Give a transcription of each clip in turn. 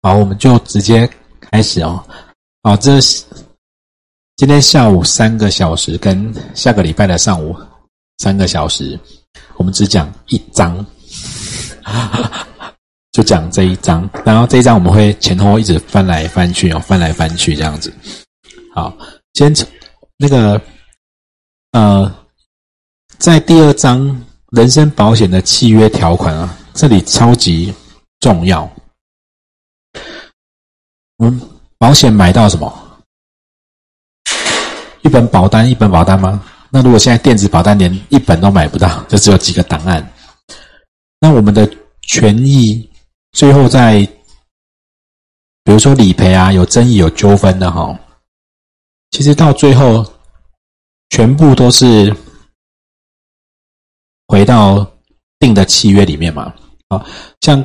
好，我们就直接开始哦。好，这是今天下午三个小时，跟下个礼拜的上午三个小时，我们只讲一章，就讲这一章。然后这一章我们会前后一直翻来翻去哦，翻来翻去这样子。好，先那个呃，在第二章人身保险的契约条款啊，这里超级重要。嗯，保险买到什么？一本保单，一本保单吗？那如果现在电子保单连一本都买不到，就只有几个档案，那我们的权益最后在，比如说理赔啊，有争议、有纠纷的哈，其实到最后全部都是回到定的契约里面嘛。啊，像。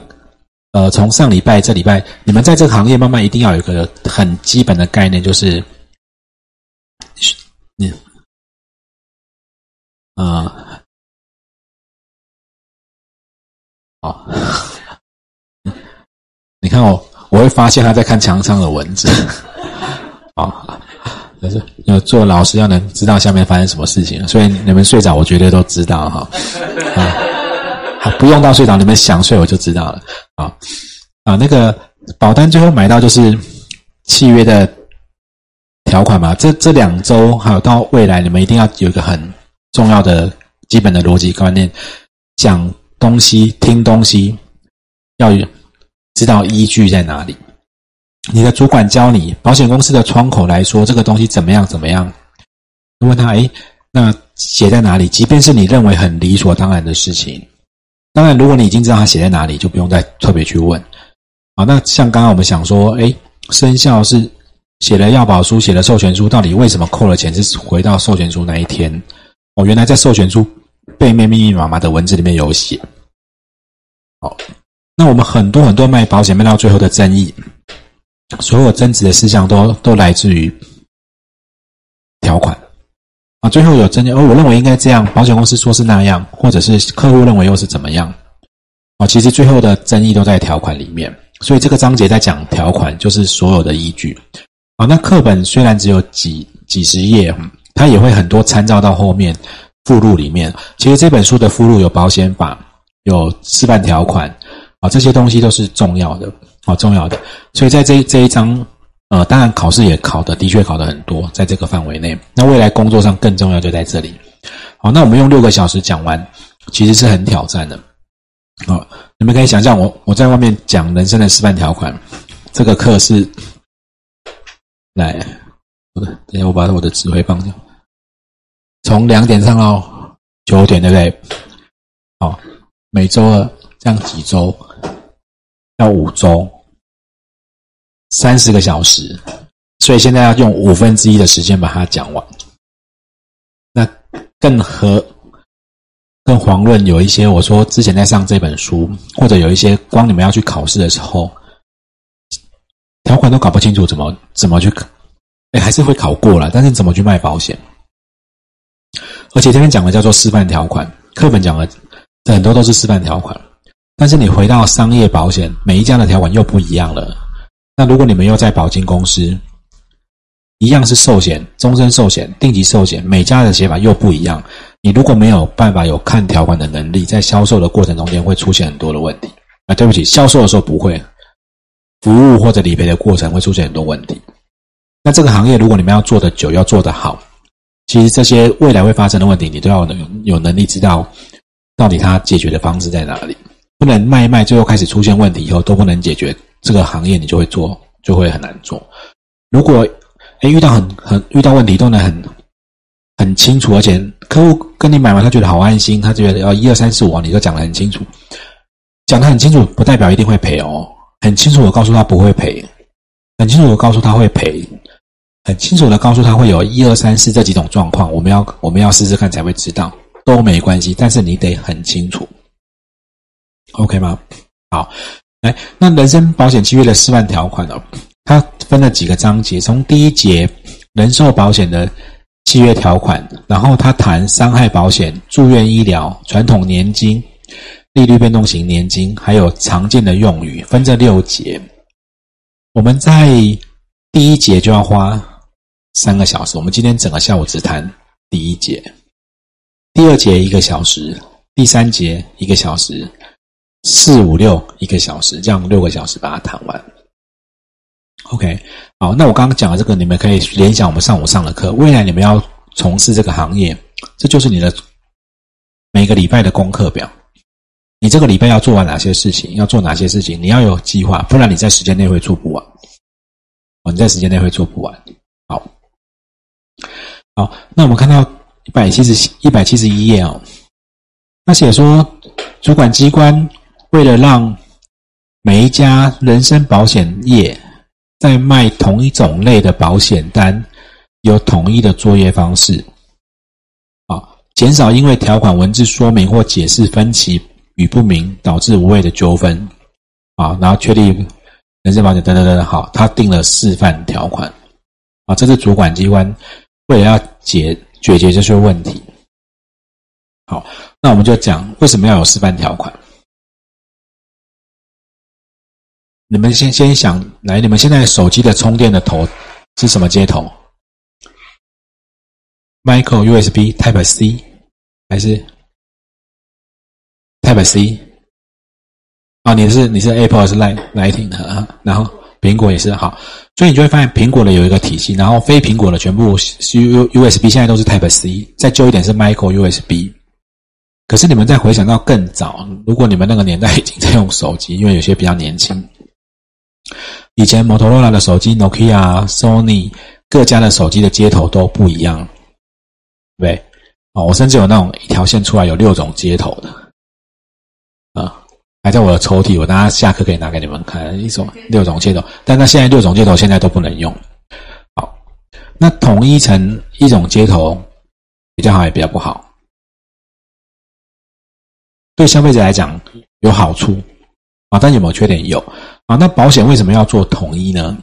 呃，从上礼拜、这礼拜，你们在这个行业慢慢一定要有一个很基本的概念，就是你，啊，好，你看我，我会发现他在看墙上的文字，啊，可是要做老师要能知道下面发生什么事情，所以你们睡着，我绝对都知道哈，啊。不用到睡着，你们想睡我就知道了。啊啊，那个保单最后买到就是契约的条款嘛。这这两周还有到未来，你们一定要有一个很重要的基本的逻辑观念：讲东西、听东西，要知道依据在哪里。你的主管教你，保险公司的窗口来说这个东西怎么样怎么样？问他，哎，那写在哪里？即便是你认为很理所当然的事情。当然，如果你已经知道它写在哪里，就不用再特别去问。好，那像刚刚我们想说，哎，生效是写了要保书，写了授权书，到底为什么扣了钱是回到授权书那一天？哦，原来在授权书背面密密麻麻的文字里面有写。好，那我们很多很多卖保险卖到最后的争议，所有争执的事项都都来自于条款。啊，最后有争议，哦，我认为应该这样，保险公司说是那样，或者是客户认为又是怎么样？啊，其实最后的争议都在条款里面，所以这个章节在讲条款，就是所有的依据。啊，那课本虽然只有几几十页，它也会很多参照到后面附录里面。其实这本书的附录有保险法，有示范条款，啊，这些东西都是重要的，啊，重要的。所以在这这一章。呃，当然考试也考的，的确考的很多，在这个范围内。那未来工作上更重要就在这里。好，那我们用六个小时讲完，其实是很挑战的。好，你们可以想象，我我在外面讲人生的示范条款，这个课是来，等下我把我的指挥放掉，从两点上到九点，对不对？好，每周二这样几周，要五周。三十个小时，所以现在要用五分之一的时间把它讲完。那更和更遑论有一些，我说之前在上这本书，或者有一些光你们要去考试的时候，条款都搞不清楚，怎么怎么去，哎，还是会考过了，但是怎么去卖保险？而且这边讲的叫做示范条款，课本讲的很多都是示范条款，但是你回到商业保险，每一家的条款又不一样了。那如果你们又在保金公司，一样是寿险、终身寿险、定级寿险，每家的写法又不一样。你如果没有办法有看条款的能力，在销售的过程中间会出现很多的问题。啊，对不起，销售的时候不会，服务或者理赔的过程会出现很多问题。那这个行业如果你们要做的久，要做得好，其实这些未来会发生的问题，你都要能有能力知道到底它解决的方式在哪里，不能卖一卖，最后开始出现问题以后都不能解决。这个行业你就会做，就会很难做。如果哎遇到很很遇到问题都能很很清楚，而且客户跟你买完他觉得好安心，他觉得要一二三四五你都讲得很清楚，讲得很清楚不代表一定会赔哦。很清楚的告诉他不会赔，很清楚的告诉他会赔，很清楚的告诉他会有一二三四这几种状况，我们要我们要试试看才会知道，都没关系，但是你得很清楚，OK 吗？好。来，那人身保险契约的示范条款哦，它分了几个章节。从第一节人寿保险的契约条款，然后它谈伤害保险、住院医疗、传统年金、利率变动型年金，还有常见的用语，分这六节。我们在第一节就要花三个小时，我们今天整个下午只谈第一节，第二节一个小时，第三节一个小时，四五六一个小时，这样六个小时把它谈完。OK，好，那我刚刚讲的这个，你们可以联想我们上午上的课，未来你们要从事这个行业，这就是你的每个礼拜的功课表。你这个礼拜要做完哪些事情？要做哪些事情？你要有计划，不然你在时间内会做不完。哦，你在时间内会做不完。好，好，那我们看到一百七十一百七十一页哦，他写说主管机关为了让每一家人身保险业在卖同一种类的保险单有统一的作业方式，啊，减少因为条款文字说明或解释分歧。与不明导致无谓的纠纷，啊，然后确立人身保险等等等等，好，他定了示范条款，啊，这是主管机关为了要解解决这些问题，好，那我们就讲为什么要有示范条款？你们先先想来，你们现在手机的充电的头是什么接头？Micro USB Type C 还是？Type C，啊，你是你是 Apple 是 Lightning 的啊，然后苹果也是好，所以你就会发现苹果的有一个体系，然后非苹果的全部 U USB 现在都是 Type C，再旧一点是 Micro USB。可是你们再回想到更早，如果你们那个年代已经在用手机，因为有些比较年轻，以前摩托罗拉的手机、Nokia、Sony 各家的手机的接头都不一样，对，哦，我甚至有那种一条线出来有六种接头的。啊，还在我的抽屉，我等下下课可以拿给你们看。一种六种接头，但它现在六种接头现在都不能用。好，那统一成一种接头比较好，也比较不好。对消费者来讲有好处啊，但有没有缺点？有那保险为什么要做统一呢？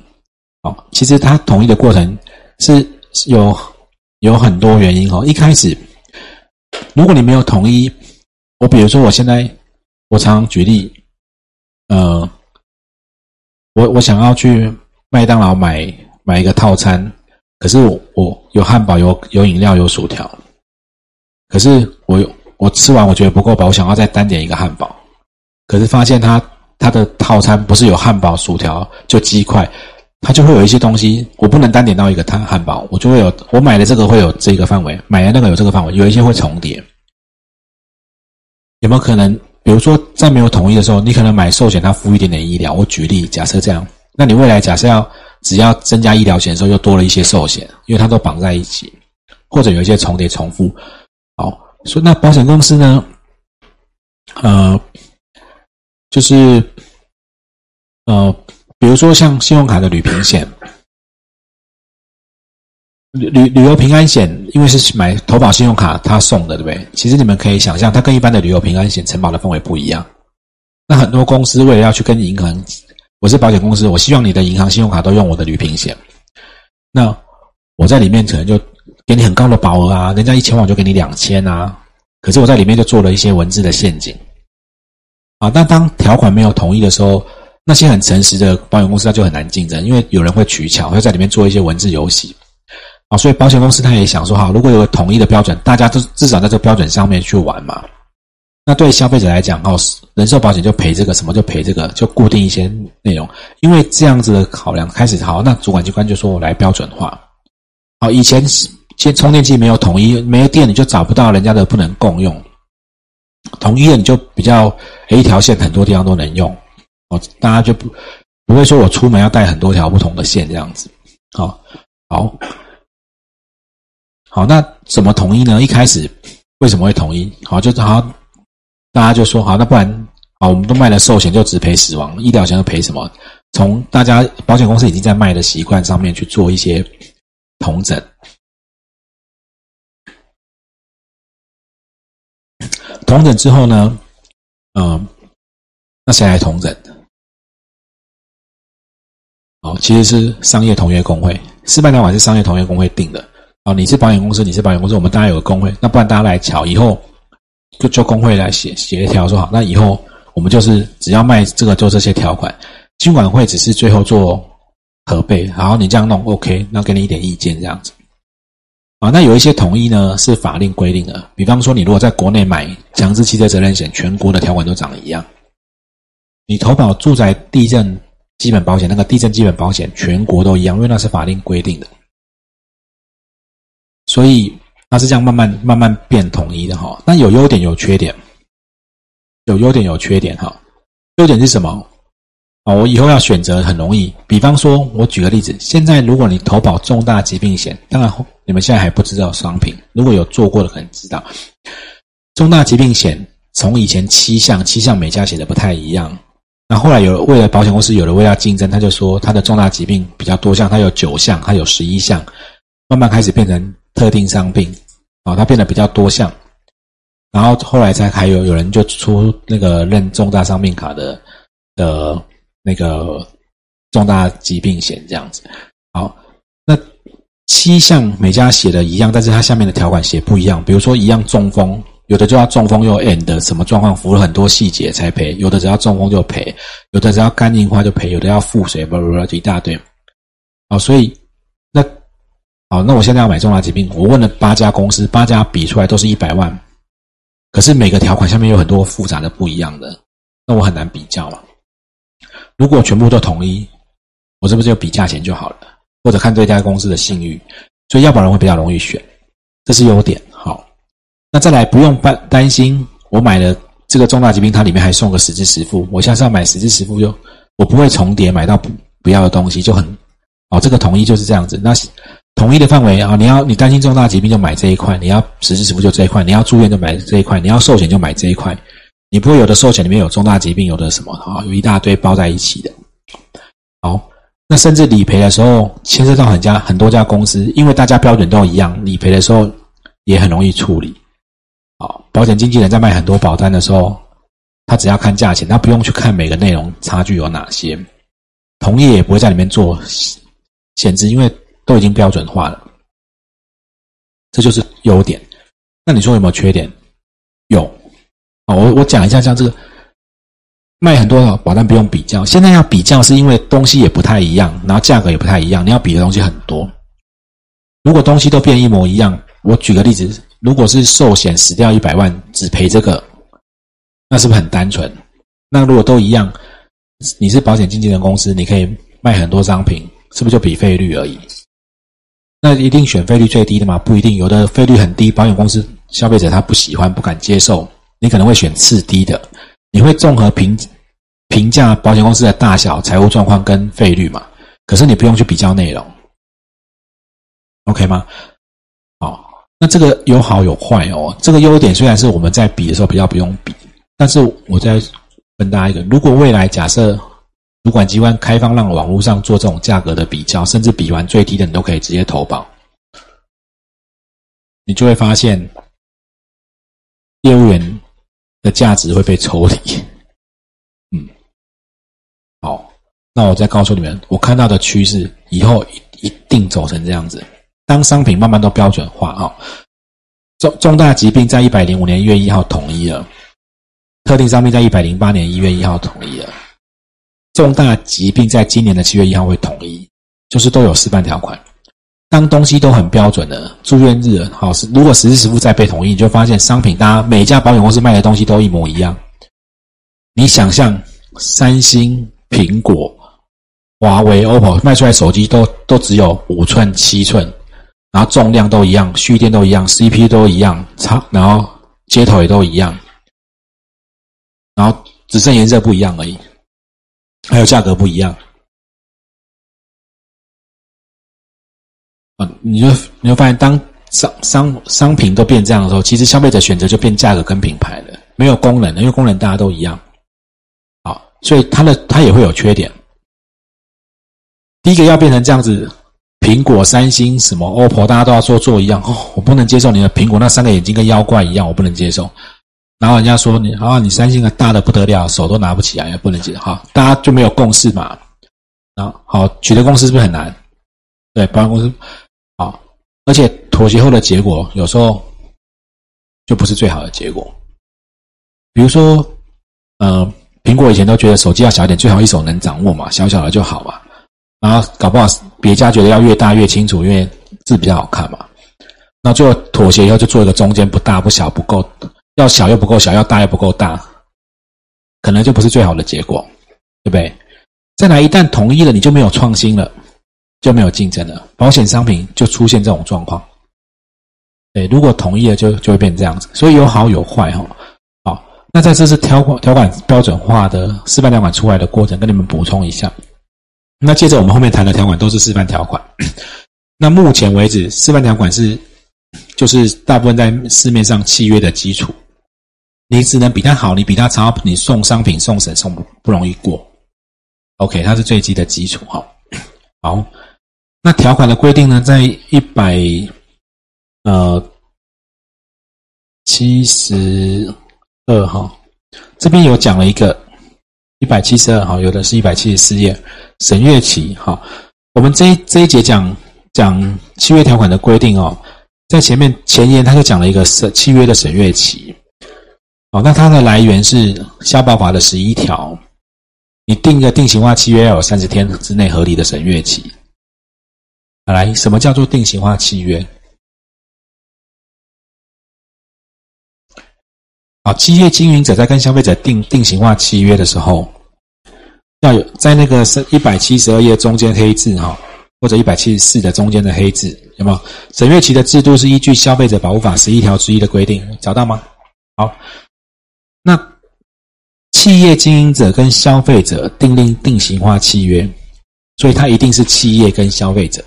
哦，其实它统一的过程是有有很多原因哦。一开始，如果你没有统一，我比如说我现在。我常举例，呃，我我想要去麦当劳买买一个套餐，可是我我有汉堡、有有饮料、有薯条，可是我我吃完我觉得不够饱，我想要再单点一个汉堡，可是发现它它的套餐不是有汉堡、薯条就鸡块，它就会有一些东西我不能单点到一个汉汉堡，我就会有我买的这个会有这个范围，买的那个有这个范围，有一些会重叠，有没有可能？比如说，在没有统一的时候，你可能买寿险，它付一点点医疗。我举例，假设这样，那你未来假设要只要增加医疗险的时候，又多了一些寿险，因为它都绑在一起，或者有一些重叠重复。好，所以那保险公司呢，呃，就是呃，比如说像信用卡的旅平险。旅旅旅游平安险，因为是买投保信用卡，他送的，对不对？其实你们可以想象，它跟一般的旅游平安险承保的氛围不一样。那很多公司为了要去跟银行，我是保险公司，我希望你的银行信用卡都用我的旅平险。那我在里面可能就给你很高的保额啊，人家一千万就给你两千啊。可是我在里面就做了一些文字的陷阱啊。但当条款没有统一的时候，那些很诚实的保险公司，它就很难竞争，因为有人会取巧，会在里面做一些文字游戏。啊，所以保险公司他也想说，哈，如果有个统一的标准，大家都至少在这个标准上面去玩嘛。那对消费者来讲，哦，人寿保险就赔这个，什么就赔这个，就固定一些内容。因为这样子的考量开始，好，那主管机关就说我来标准化。好，以前先充电器没有统一，没有电你就找不到人家的不能共用。统一了你就比较一条线很多地方都能用。哦，大家就不不会说我出门要带很多条不同的线这样子。好，好。好，那怎么统一呢？一开始为什么会统一？好，就好，大家就说好，那不然啊，我们都卖了寿险，就只赔死亡，医疗险要赔什么？从大家保险公司已经在卖的习惯上面去做一些同整。同整之后呢，嗯，那谁来同整？哦，其实是商业同业工会，四百条款是商业同业工会定的。哦，你是保险公司，你是保险公司，我们大家有个工会，那不然大家来瞧，以后就就工会来协协调说好，那以后我们就是只要卖这个，做这些条款，金管会只是最后做核备，然后你这样弄 OK，那给你一点意见这样子。啊，那有一些统一呢是法令规定的，比方说你如果在国内买强制汽车责任险，全国的条款都长得一样。你投保住宅地震基本保险，那个地震基本保险全国都一样，因为那是法令规定的。所以它是这样慢慢慢慢变统一的哈。那有优点有缺点，有优点有缺点哈。优点是什么？啊，我以后要选择很容易。比方说，我举个例子，现在如果你投保重大疾病险，当然你们现在还不知道商品，如果有做过的可能知道，重大疾病险从以前七项，七项每家写的不太一样。那后来有为了保险公司有了为了竞争，他就说他的重大疾病比较多项，他有九项，他有十一项，慢慢开始变成特定伤病，啊，它变得比较多项。然后后来才还有有人就出那个认重大伤病卡的的。那个重大疾病险这样子，好，那七项每家写的一样，但是它下面的条款写不一样。比如说一样中风，有的就要中风又 end 什么状况，服了很多细节才赔；有的只要中风就赔；有的只要肝硬化就赔；有的要腹水，不不不，一大堆。好，所以那好，那我现在要买重大疾病，我问了八家公司，八家比出来都是一百万，可是每个条款下面有很多复杂的不一样的，那我很难比较嘛。如果全部都统一，我是不是就比价钱就好了？或者看这家公司的信誉，所以要保人会比较容易选，这是优点。好，那再来不用担担心，我买了这个重大疾病，它里面还送个十支十付。我下次要买十支十付，就我不会重叠买到不不要的东西，就很哦。这个统一就是这样子。那统一的范围啊，你要你担心重大疾病就买这一块，你要实支实付就这一块，你要住院就买这一块，你要寿险就买这一块。你不会有的寿险里面有重大疾病，有的什么啊？有一大堆包在一起的。好，那甚至理赔的时候牵涉到很家很多家公司，因为大家标准都一样，理赔的时候也很容易处理。好，保险经纪人在卖很多保单的时候，他只要看价钱，他不用去看每个内容差距有哪些。同业也不会在里面做限制，因为都已经标准化了。这就是优点。那你说有没有缺点？有。我我讲一下，像这个卖很多的保单不用比较，现在要比较是因为东西也不太一样，然后价格也不太一样，你要比的东西很多。如果东西都变一模一样，我举个例子，如果是寿险死掉一百万只赔这个，那是不是很单纯？那如果都一样，你是保险经纪人公司，你可以卖很多商品，是不是就比费率而已？那一定选费率最低的吗？不一定，有的费率很低，保险公司消费者他不喜欢，不敢接受。你可能会选次低的，你会综合评评价保险公司的大小、财务状况跟费率嘛？可是你不用去比较内容，OK 吗？好，那这个有好有坏哦。这个优点虽然是我们在比的时候比较不用比，但是我再问大家一个：如果未来假设主管机关开放让网络上做这种价格的比较，甚至比完最低的你都可以直接投保，你就会发现业务员。的价值会被抽离，嗯，好，那我再告诉你们，我看到的趋势以后一一定走成这样子。当商品慢慢都标准化啊，重重大疾病在一百零五年一月一号统一了，特定商品在一百零八年一月一号统一了，重大疾病在今年的七月一号会统一，就是都有示范条款。当东西都很标准的住院日，好是如果实时实付再被同意，你就发现商品，大家每家保险公司卖的东西都一模一样。你想象三星、苹果、华为、OPPO 卖出来手机都都只有五寸、七寸，然后重量都一样，蓄电都一样，CP 都一样，差然后接头也都一样，然后只剩颜色不一样而已，还有价格不一样。你就你会发现，当商商商品都变这样的时候，其实消费者选择就变价格跟品牌了，没有功能了，因为功能大家都一样。好，所以它的它也会有缺点。第一个要变成这样子，苹果、三星、什么 OPPO，大家都要做做一样哦，我不能接受你的苹果那三个眼睛跟妖怪一样，我不能接受。然后人家说你啊，你三星的大的不得了，手都拿不起来，也不能接受。哈，大家就没有共识嘛。啊，好，取得共识是不是很难？对，保险公司。而且妥协后的结果有时候就不是最好的结果。比如说，呃，苹果以前都觉得手机要小一点，最好一手能掌握嘛，小小的就好嘛。然后搞不好别家觉得要越大越清楚，因为字比较好看嘛。那最后妥协以后，就做一个中间不大不小不够，要小又不够小，要大又不够大，可能就不是最好的结果，对不对？再来，一旦统一了，你就没有创新了，就没有竞争了，保险商品就出现这种状况。对，如果同意了，就就会变这样子。所以有好有坏哈。好，那在这是条款条款标准化的示范条款出来的过程，跟你们补充一下。那接着我们后面谈的条款都是示范条款。那目前为止，示范条款是。就是大部分在市面上契约的基础，你只能比他好，你比他差，你送商品送审送不不容易过。OK，它是最基的基础哈。好，那条款的规定呢，在一百呃七十二号这边有讲了一个一百七十二号，有的是一百七十四页审阅期哈。我们这一这一节讲讲契约条款的规定哦。在前面前言，他就讲了一个审契约的审阅期，哦，那它的来源是《消保法》的十一条，你定个定型化契约要有三十天之内合理的审阅期。来，什么叫做定型化契约？啊，企业经营者在跟消费者定定型化契约的时候，要有在那个是一百七十二页中间黑字哈。或者一百七十四的中间的黑字有没有？审阅期的制度是依据《消费者保护法》十一条之一的规定，找到吗？好，那企业经营者跟消费者订立定型化契约，所以它一定是企业跟消费者，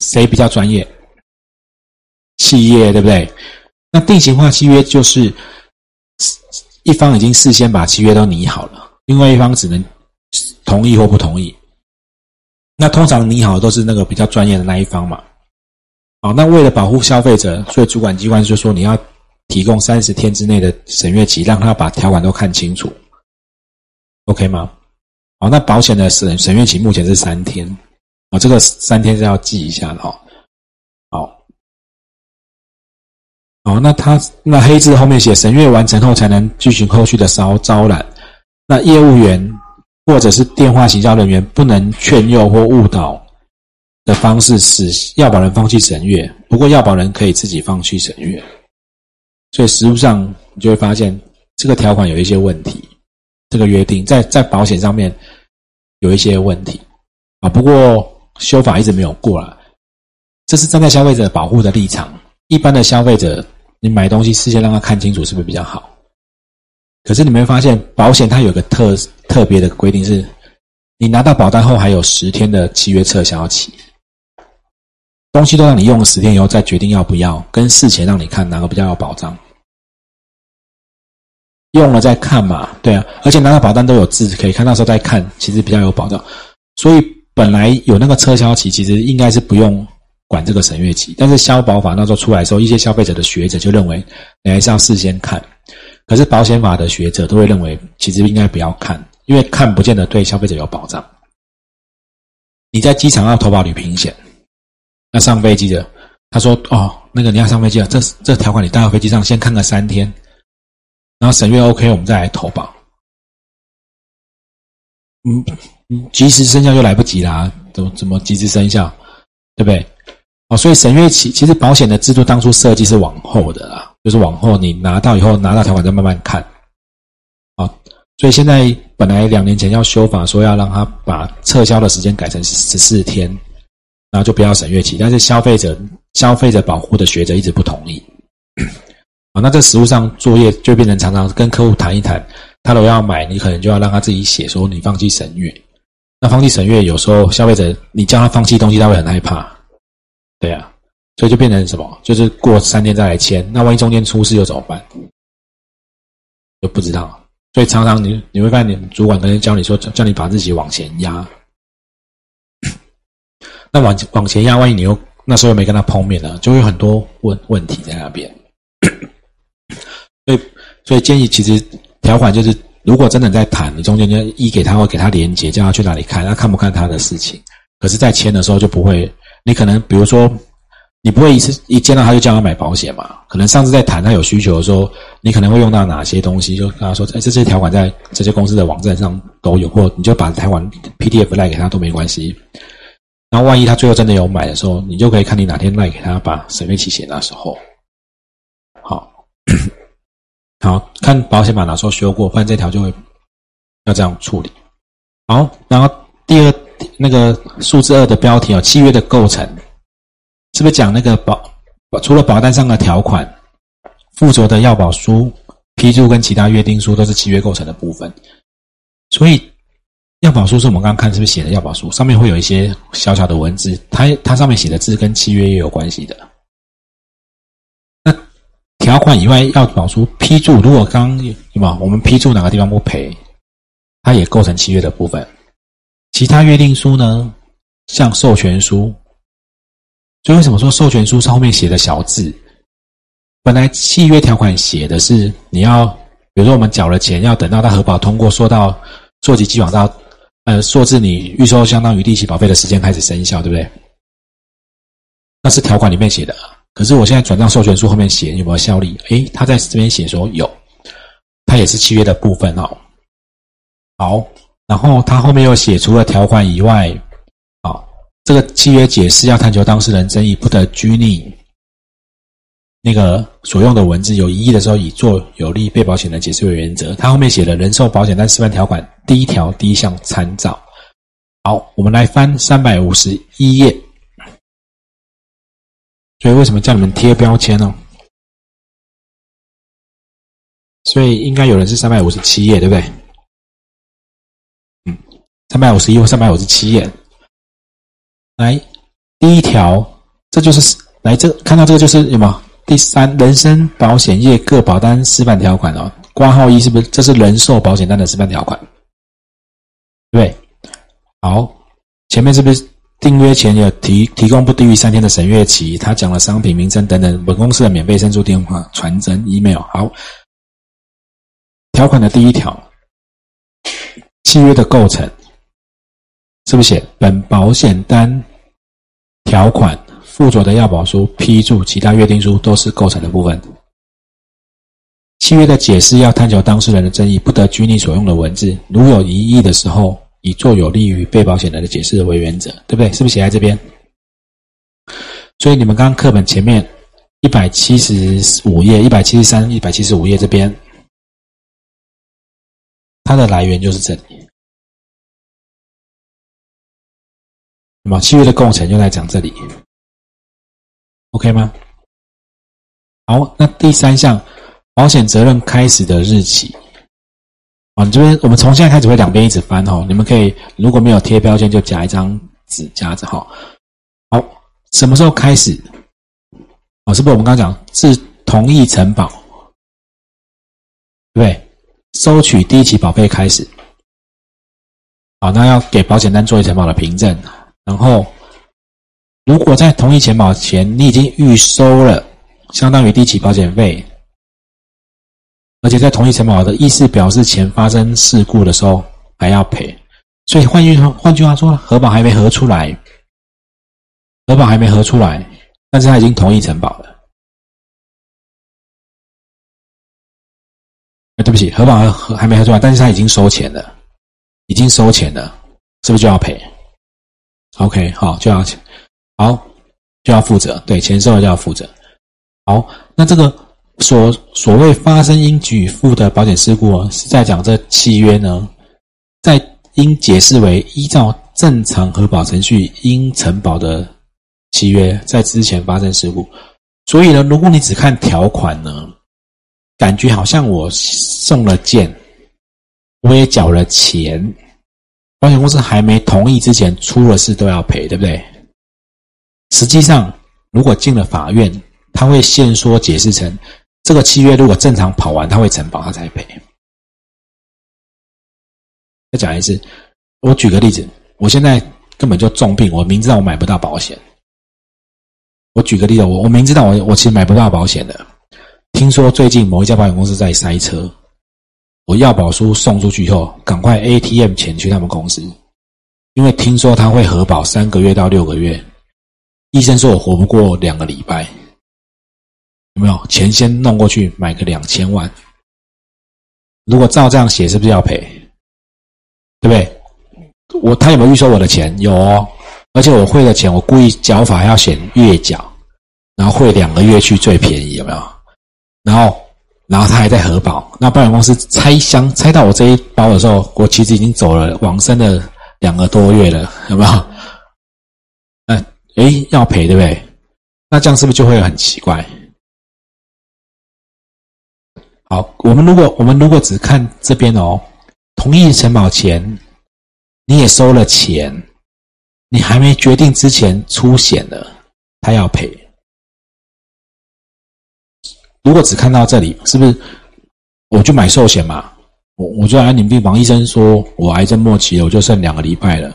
谁比较专业？企业对不对？那定型化契约就是一方已经事先把契约都拟好了，另外一方只能同意或不同意。那通常拟好的都是那个比较专业的那一方嘛，好，那为了保护消费者，所以主管机关就说你要提供三十天之内的审阅期，让他把条款都看清楚，OK 吗？好，那保险的审审阅期目前是三天，啊，这个三天是要记一下的哦。好，好，那他那黑字后面写审阅完成后才能进行后续的招招揽，那业务员。或者是电话行销人员不能劝诱或误导的方式使要保人放弃审阅，不过要保人可以自己放弃审阅，所以实物上你就会发现这个条款有一些问题，这个约定在在保险上面有一些问题啊。不过修法一直没有过来，这是站在消费者保护的立场。一般的消费者，你买东西事先让他看清楚，是不是比较好？可是你没发现保险它有个特特别的规定是，你拿到保单后还有十天的契约撤销期，东西都让你用了十天以后再决定要不要，跟事前让你看哪个比较有保障，用了再看嘛，对啊，而且拿到保单都有字可以看，到时候再看其实比较有保障，所以本来有那个撤销期，其实应该是不用管这个审阅期，但是消保法那时候出来的时候，一些消费者的学者就认为你还是要事先看。可是保险法的学者都会认为，其实应该不要看，因为看不见得对消费者有保障。你在机场要投保旅行险，那上飞机的他说：“哦，那个你要上飞机了，这这条款你带到飞机上先看个三天，然后审阅 OK，我们再来投保。”嗯，及时生效就来不及啦，怎么怎么及时生效？对不对？哦，所以审阅期其实保险的制度当初设计是往后的啦。就是往后你拿到以后拿到条款再慢慢看，啊，所以现在本来两年前要修法说要让他把撤销的时间改成十四天，然后就不要审阅期，但是消费者消费者保护的学者一直不同意，啊，那这实务上作业就变成常常跟客户谈一谈，他如果要买，你可能就要让他自己写说你放弃审阅，那放弃审阅有时候消费者你叫他放弃东西他会很害怕，对呀。所以就变成什么？就是过三天再来签，那万一中间出事又怎么办？就不知道。所以常常你你会发现，你主管可能教你说，叫你把自己往前压。那往往前压，万一你又那时候又没跟他碰面了，就会有很多问问题在那边。所以所以建议，其实条款就是，如果真的在谈，你中间就一给他或给他连接，叫他去哪里看，他看不看他的事情。可是，在签的时候就不会，你可能比如说。你不会一次一见到他就叫他买保险嘛？可能上次在谈他有需求的时候，你可能会用到哪些东西，就跟他说，哎，这些条款在这些公司的网站上都有，或你就把台湾 PDF 赖给他都没关系。然后万一他最后真的有买的时候，你就可以看你哪天赖给他把审费期写那时候。好，看保险法哪时候修过，不然这条就会要这样处理。好，然后第二那个数字二的标题啊，契约的构成。是不是讲那个保除了保单上的条款附着的要保书、批注跟其他约定书都是契约构成的部分？所以要保书是我们刚刚看是不是写的要保书上面会有一些小小的文字，它它上面写的字跟契约也有关系的。条款以外要保出批注，如果刚什么我们批注哪个地方不赔，它也构成契约的部分。其他约定书呢，像授权书。所以为什么说授权书是后面写的小字？本来契约条款写的是你要，比如说我们缴了钱，要等到他核保通过，说到溯及既往到，呃，说至你预收相当于利息保费的时间开始生效，对不对？那是条款里面写的。可是我现在转账授权书后面写有没有效力？诶，他在这边写说有，它也是契约的部分哦。好，然后他后面又写除了条款以外。啊这个契约解释要探求当事人争议，不得拘泥那个所用的文字，有异议的时候，以做有利被保险人解释为原则。他后面写了人寿保险单示范条款第一条第一项参照。好，我们来翻三百五十一页。所以为什么叫你们贴标签呢？所以应该有人是三百五十七页，对不对？嗯，三百五十一或三百五十七页。来，第一条，这就是来这看到这个就是什么？第三，人身保险业各保单示范条款哦，挂号一是不是？这是人寿保险单的示范条款，对，好，前面是不是订约前有提提供不低于三天的审阅期？他讲了商品名称等等，本公司的免费申诉电话、传真、email。好，条款的第一条，契约的构成。是不是写本保险单条款附着的要保书、批注、其他约定书都是构成的部分？契约的解释要探求当事人的争议，不得拘泥所用的文字。如有疑义的时候，以做有利于被保险人的解释为原则，对不对？是不是写在这边？所以你们刚刚课本前面一百七十五页、一百七十三、一百七十五页这边，它的来源就是这里。那么契约的构成就来讲这里，OK 吗？好，那第三项保险责任开始的日期啊，你这边我们从现在开始会两边一直翻哈，你们可以如果没有贴标签就夹一张纸夹着哈。好，什么时候开始？哦，是不是我们刚刚讲是同意承保，对不对？收取第一期保费开始，好，那要给保险单做一承保的凭证。然后，如果在同意钱保前，你已经预收了相当于第一期保险费，而且在同意承保的意思表示前发生事故的时候还要赔，所以换句话换句话说，核保还没核出来，核保还没核出来，但是他已经同意承保了。哎，对不起，核保还没核出来，但是他已经收钱了，已经收钱了，是不是就要赔？OK，好，就要好就要负责，对，钱收了就要负责。好，那这个所所谓发生应给付的保险事故，是在讲这契约呢，在应解释为依照正常核保程序应承保的契约，在之前发生事故。所以呢，如果你只看条款呢，感觉好像我送了件，我也缴了钱。保险公司还没同意之前出了事都要赔，对不对？实际上，如果进了法院，他会先说解释成这个契约如果正常跑完，他会承保，他才赔。再讲一次，我举个例子，我现在根本就重病，我明知道我买不到保险。我举个例子，我我明知道我我其实买不到保险的，听说最近某一家保险公司在塞车。我要保书送出去以后，赶快 ATM 钱去他们公司，因为听说他会核保三个月到六个月，医生说我活不过两个礼拜，有没有？钱先弄过去买个两千万。如果照这样写，是不是要赔？对不对？我他有没有预收我的钱？有哦，而且我汇的钱，我故意缴法要选月缴，然后汇两个月去最便宜，有没有？然后，然后他还在核保。那保险公司拆箱拆到我这一包的时候，我其实已经走了往生的两个多月了，有没有？哎，哎，要赔对不对？那这样是不是就会很奇怪？好，我们如果我们如果只看这边哦，同意承保前，你也收了钱，你还没决定之前出险了，他要赔。如果只看到这里，是不是我就买寿险嘛？我我就安宁病房，医生说我癌症末期了，我就剩两个礼拜了。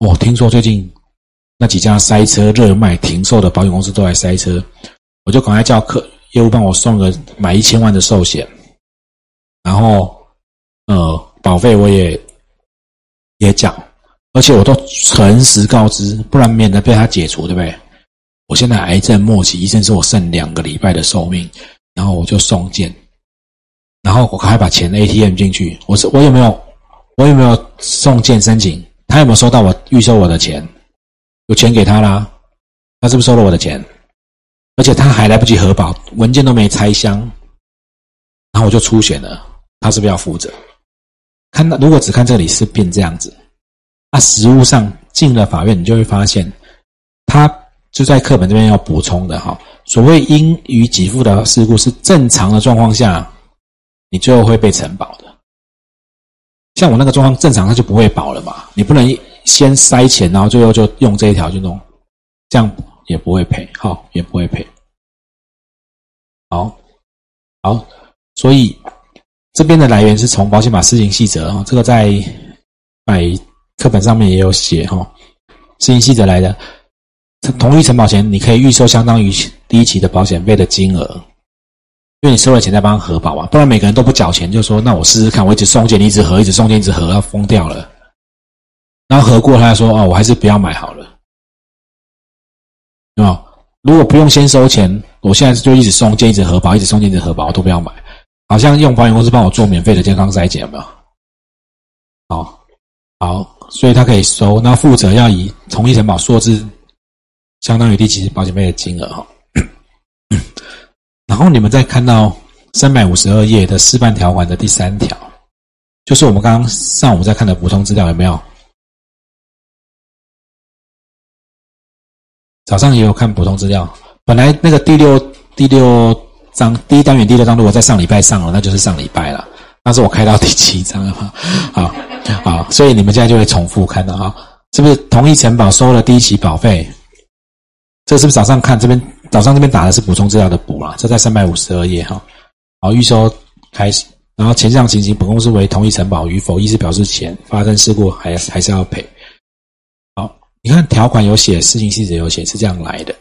我听说最近那几家塞车热卖停售的保险公司都在塞车，我就赶快叫客。业务帮我送个买一千万的寿险，然后呃保费我也也缴，而且我都诚实告知，不然免得被他解除，对不对？我现在癌症末期，医生说我剩两个礼拜的寿命，然后我就送件，然后我还把钱 ATM 进去，我是我有没有我有没有送件申请？他有没有收到我预收我的钱？有钱给他啦，他是不是收了我的钱？而且他还来不及核保，文件都没拆箱，然后我就出险了，他是不是要负责？看到如果只看这里是变这样子，那实物上进了法院，你就会发现，他就在课本这边要补充的哈。所谓应予给付的事故是正常的状况下，你最后会被承保的。像我那个状况正常，他就不会保了嘛。你不能先塞钱，然后最后就用这一条去弄，这样。也不会赔，好，也不会赔，好，好，所以这边的来源是从保险法施行细则啊，这个在买课本上面也有写哈，施行细则来的，同意承保前，你可以预收相当于第一期的保险费的金额，因为你收了钱再帮他核保嘛，不然每个人都不缴钱，就说那我试试看，我一直送件，一直核，一直送件，一直核，要疯掉了，然后核过，他说哦，我还是不要买好了。啊，如果不用先收钱，我现在就一直送件，一直核保，一直送件，一直核保，我都不要买。好像用保险公司帮我做免费的健康筛检，有没有？好，好，所以他可以收，那负责要以同一承保数字相当于第几保险费的金额哈。然后你们再看到三百五十二页的示范条款的第三条，就是我们刚刚上午在看的补充资料，有没有？早上也有看补充资料，本来那个第六第六章第一单元第六章，如果在上礼拜上了，那就是上礼拜了。但是我开到第七章了哈，好，好，所以你们现在就会重复看到哈，是不是同一城堡收了第一期保费？这是不是早上看这边早上这边打的是补充资料的补啊？这在三百五十二页哈。好，预收开始，然后前项情形，本公司为同一城堡与否，意思表示前发生事故还还是要赔。你看条款有写，事情细则有写，是这样来的。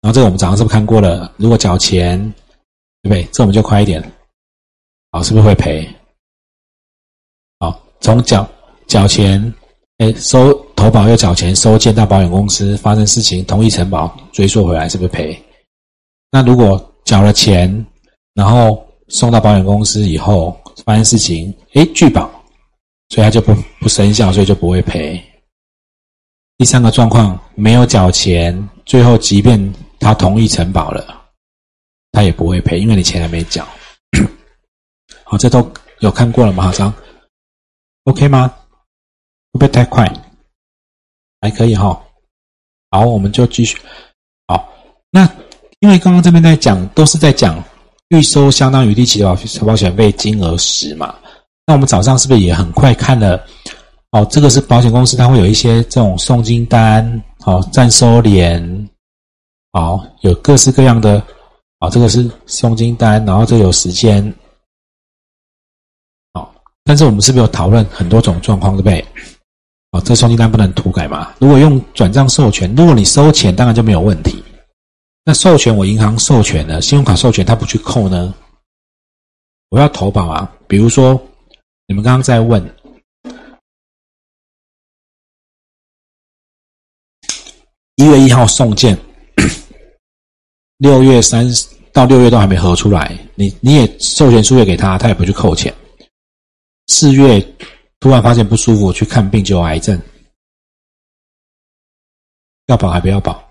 然后这个我们早上是不是看过了？如果缴钱，对不对？这我们就快一点。好，是不是会赔？好，从缴缴钱，哎，收投保又缴钱，收件到保险公司发生事情，同意承保追溯回来，是不是赔？那如果缴了钱，然后送到保险公司以后发生事情，哎，拒保，所以他就不不生效，所以就不会赔。第三个状况没有缴钱，最后即便他同意承保了，他也不会赔，因为你钱还没缴。好，这都有看过了吗？好像，OK 吗？会不会太快？还可以哈。好，我们就继续。好，那因为刚刚这边在讲，都是在讲预收相当于第期的保保险费金额时嘛。那我们早上是不是也很快看了？哦，这个是保险公司，它会有一些这种送金单，好暂收联，好有各式各样的，哦这个是送金单，然后这有时间，好，但是我们是不是有讨论很多种状况，对不对？哦，这送金单不能涂改嘛？如果用转账授权，如果你收钱，当然就没有问题。那授权我银行授权呢，信用卡授权，他不去扣呢？我要投保啊，比如说你们刚刚在问。一月一号送件，六月三到六月都还没核出来，你你也授权书也给他，他也不去扣钱。四月突然发现不舒服，去看病就有癌症，要保还不要保？